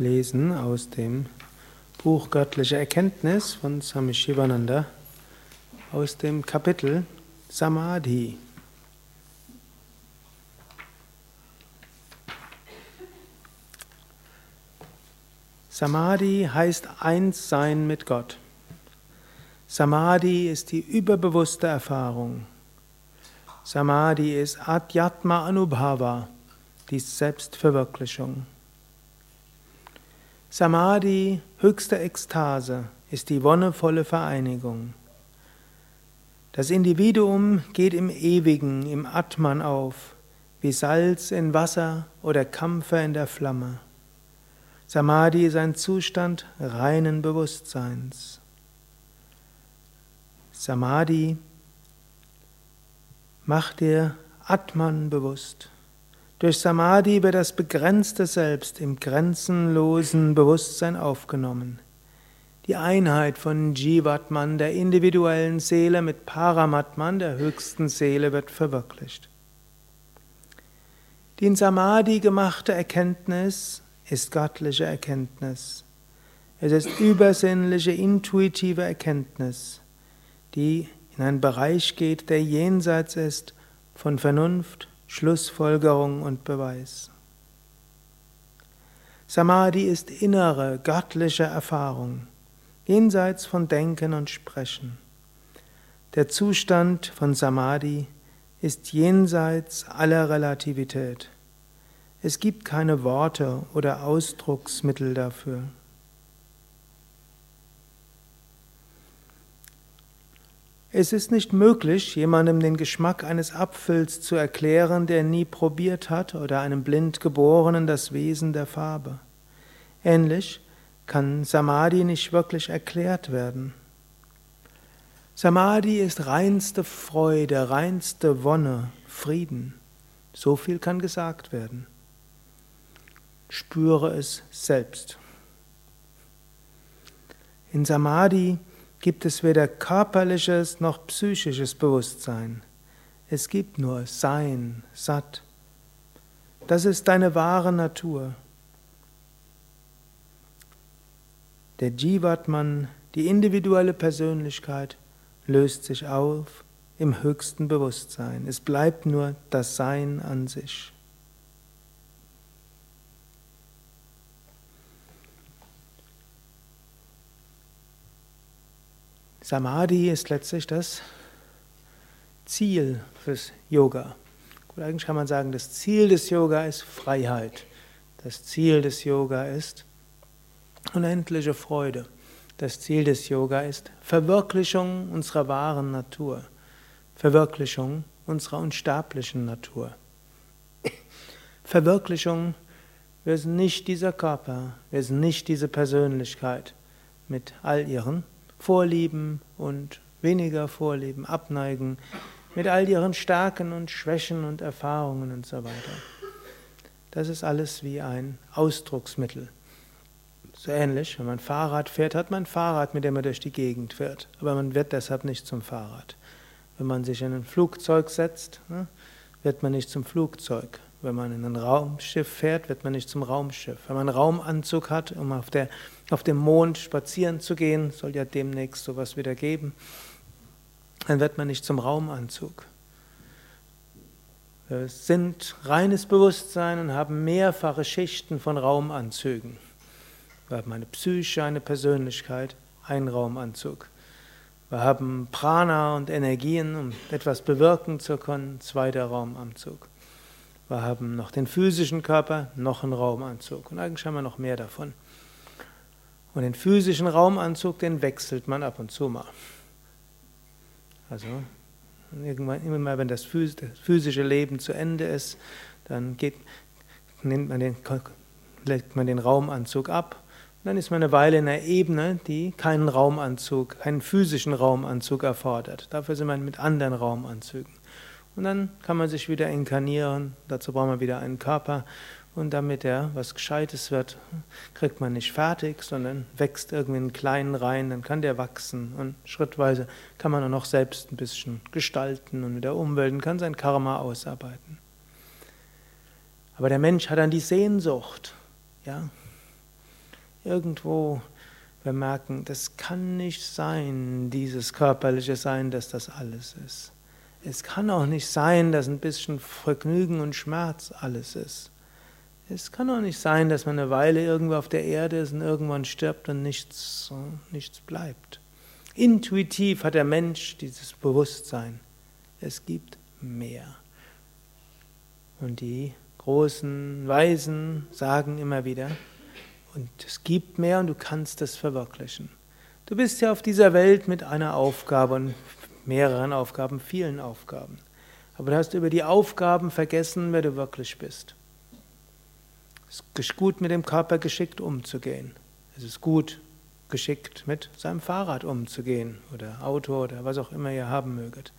lesen aus dem Buch Göttliche Erkenntnis von Swami Shivananda aus dem Kapitel Samadhi. Samadhi heißt Einssein mit Gott. Samadhi ist die überbewusste Erfahrung. Samadhi ist Adhyatma Anubhava, die Selbstverwirklichung. Samadhi, höchste Ekstase, ist die wonnevolle Vereinigung. Das Individuum geht im Ewigen, im Atman auf, wie Salz in Wasser oder Kampfer in der Flamme. Samadhi ist ein Zustand reinen Bewusstseins. Samadhi macht dir Atman bewusst. Durch Samadhi wird das begrenzte Selbst im grenzenlosen Bewusstsein aufgenommen. Die Einheit von Jivatman, der individuellen Seele, mit Paramatman, der höchsten Seele, wird verwirklicht. Die in Samadhi gemachte Erkenntnis ist göttliche Erkenntnis. Es ist übersinnliche, intuitive Erkenntnis, die in einen Bereich geht, der jenseits ist von Vernunft, Schlussfolgerung und Beweis. Samadhi ist innere, göttliche Erfahrung, jenseits von Denken und Sprechen. Der Zustand von Samadhi ist jenseits aller Relativität. Es gibt keine Worte oder Ausdrucksmittel dafür. Es ist nicht möglich, jemandem den Geschmack eines Apfels zu erklären, der nie probiert hat, oder einem Blindgeborenen das Wesen der Farbe. Ähnlich kann Samadhi nicht wirklich erklärt werden. Samadhi ist reinste Freude, reinste Wonne, Frieden. So viel kann gesagt werden. Spüre es selbst. In Samadhi gibt es weder körperliches noch psychisches Bewusstsein. Es gibt nur Sein, Sat. Das ist deine wahre Natur. Der Jivatman, die individuelle Persönlichkeit, löst sich auf im höchsten Bewusstsein. Es bleibt nur das Sein an sich. Samadhi ist letztlich das Ziel fürs Yoga. Gut, eigentlich kann man sagen, das Ziel des Yoga ist Freiheit. Das Ziel des Yoga ist unendliche Freude. Das Ziel des Yoga ist Verwirklichung unserer wahren Natur, Verwirklichung unserer unsterblichen Natur. Verwirklichung, wir sind nicht dieser Körper, wir sind nicht diese Persönlichkeit mit all ihren Vorlieben und weniger Vorlieben, Abneigen, mit all ihren Stärken und Schwächen und Erfahrungen und so weiter. Das ist alles wie ein Ausdrucksmittel. So ähnlich, wenn man Fahrrad fährt, hat man ein Fahrrad, mit dem man durch die Gegend fährt, aber man wird deshalb nicht zum Fahrrad. Wenn man sich in ein Flugzeug setzt, ne, wird man nicht zum Flugzeug. Wenn man in ein Raumschiff fährt, wird man nicht zum Raumschiff. Wenn man einen Raumanzug hat, um auf, der, auf dem Mond spazieren zu gehen, soll ja demnächst sowas wieder geben, dann wird man nicht zum Raumanzug. Wir sind reines Bewusstsein und haben mehrfache Schichten von Raumanzügen. Wir haben eine Psyche, eine Persönlichkeit, einen Raumanzug. Wir haben Prana und Energien, um etwas bewirken zu können, zweiter Raumanzug. Wir haben noch den physischen Körper, noch einen Raumanzug. Und eigentlich haben wir noch mehr davon. Und den physischen Raumanzug, den wechselt man ab und zu mal. Also irgendwann, immer wenn das physische Leben zu Ende ist, dann geht, nimmt man den, legt man den Raumanzug ab. Dann ist man eine Weile in einer Ebene, die keinen Raumanzug, keinen physischen Raumanzug erfordert. Dafür sind wir mit anderen Raumanzügen. Und dann kann man sich wieder inkarnieren, dazu braucht man wieder einen Körper. Und damit er was Gescheites wird, kriegt man nicht fertig, sondern wächst irgendwie einen kleinen rein, dann kann der wachsen. Und schrittweise kann man auch noch selbst ein bisschen gestalten und mit der Umwelt und kann sein Karma ausarbeiten. Aber der Mensch hat dann die Sehnsucht, ja, irgendwo wir merken, das kann nicht sein, dieses körperliche Sein, dass das alles ist. Es kann auch nicht sein, dass ein bisschen Vergnügen und Schmerz alles ist. Es kann auch nicht sein, dass man eine Weile irgendwo auf der Erde ist und irgendwann stirbt und nichts, nichts bleibt. Intuitiv hat der Mensch dieses Bewusstsein. Es gibt mehr. Und die großen Weisen sagen immer wieder, und es gibt mehr und du kannst es verwirklichen. Du bist ja auf dieser Welt mit einer Aufgabe und mehreren Aufgaben, vielen Aufgaben. Aber du hast über die Aufgaben vergessen, wer du wirklich bist. Es ist gut, mit dem Körper geschickt umzugehen. Es ist gut, geschickt mit seinem Fahrrad umzugehen oder Auto oder was auch immer ihr haben möget.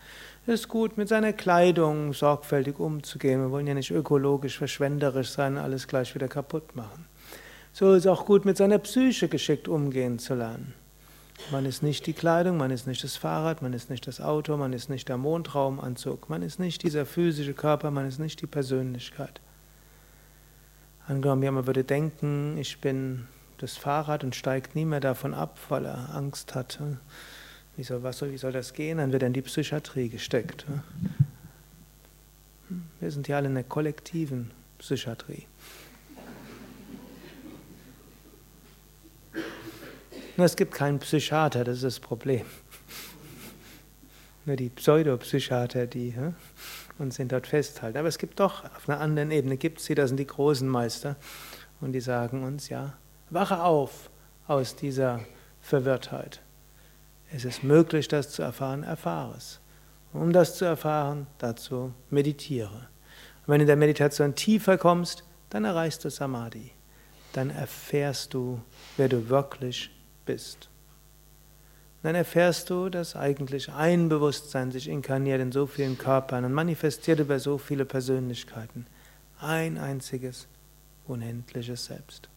Es ist gut, mit seiner Kleidung sorgfältig umzugehen. Wir wollen ja nicht ökologisch, verschwenderisch sein, alles gleich wieder kaputt machen. So ist es auch gut, mit seiner Psyche geschickt umgehen zu lernen. Man ist nicht die Kleidung, man ist nicht das Fahrrad, man ist nicht das Auto, man ist nicht der Mondraumanzug, man ist nicht dieser physische Körper, man ist nicht die Persönlichkeit. Angenommen, jemand würde denken, ich bin das Fahrrad und steigt nie mehr davon ab, weil er Angst hat. Wie soll, was wie soll das gehen? Dann wird er in die Psychiatrie gesteckt. Wir sind ja alle in der kollektiven Psychiatrie. Nur es gibt keinen Psychiater, das ist das Problem. Nur die Pseudopsychiater, die ja, uns sind dort festhalten. Aber es gibt doch, auf einer anderen Ebene gibt es sie, das sind die großen Meister. Und die sagen uns, ja, wache auf aus dieser Verwirrtheit. Es ist möglich, das zu erfahren, erfahre es. Um das zu erfahren, dazu meditiere. Und wenn du in der Meditation tiefer kommst, dann erreichst du Samadhi. Dann erfährst du, wer du wirklich bist. Dann erfährst du, dass eigentlich ein Bewusstsein sich inkarniert in so vielen Körpern und manifestiert über so viele Persönlichkeiten. Ein einziges, unendliches Selbst.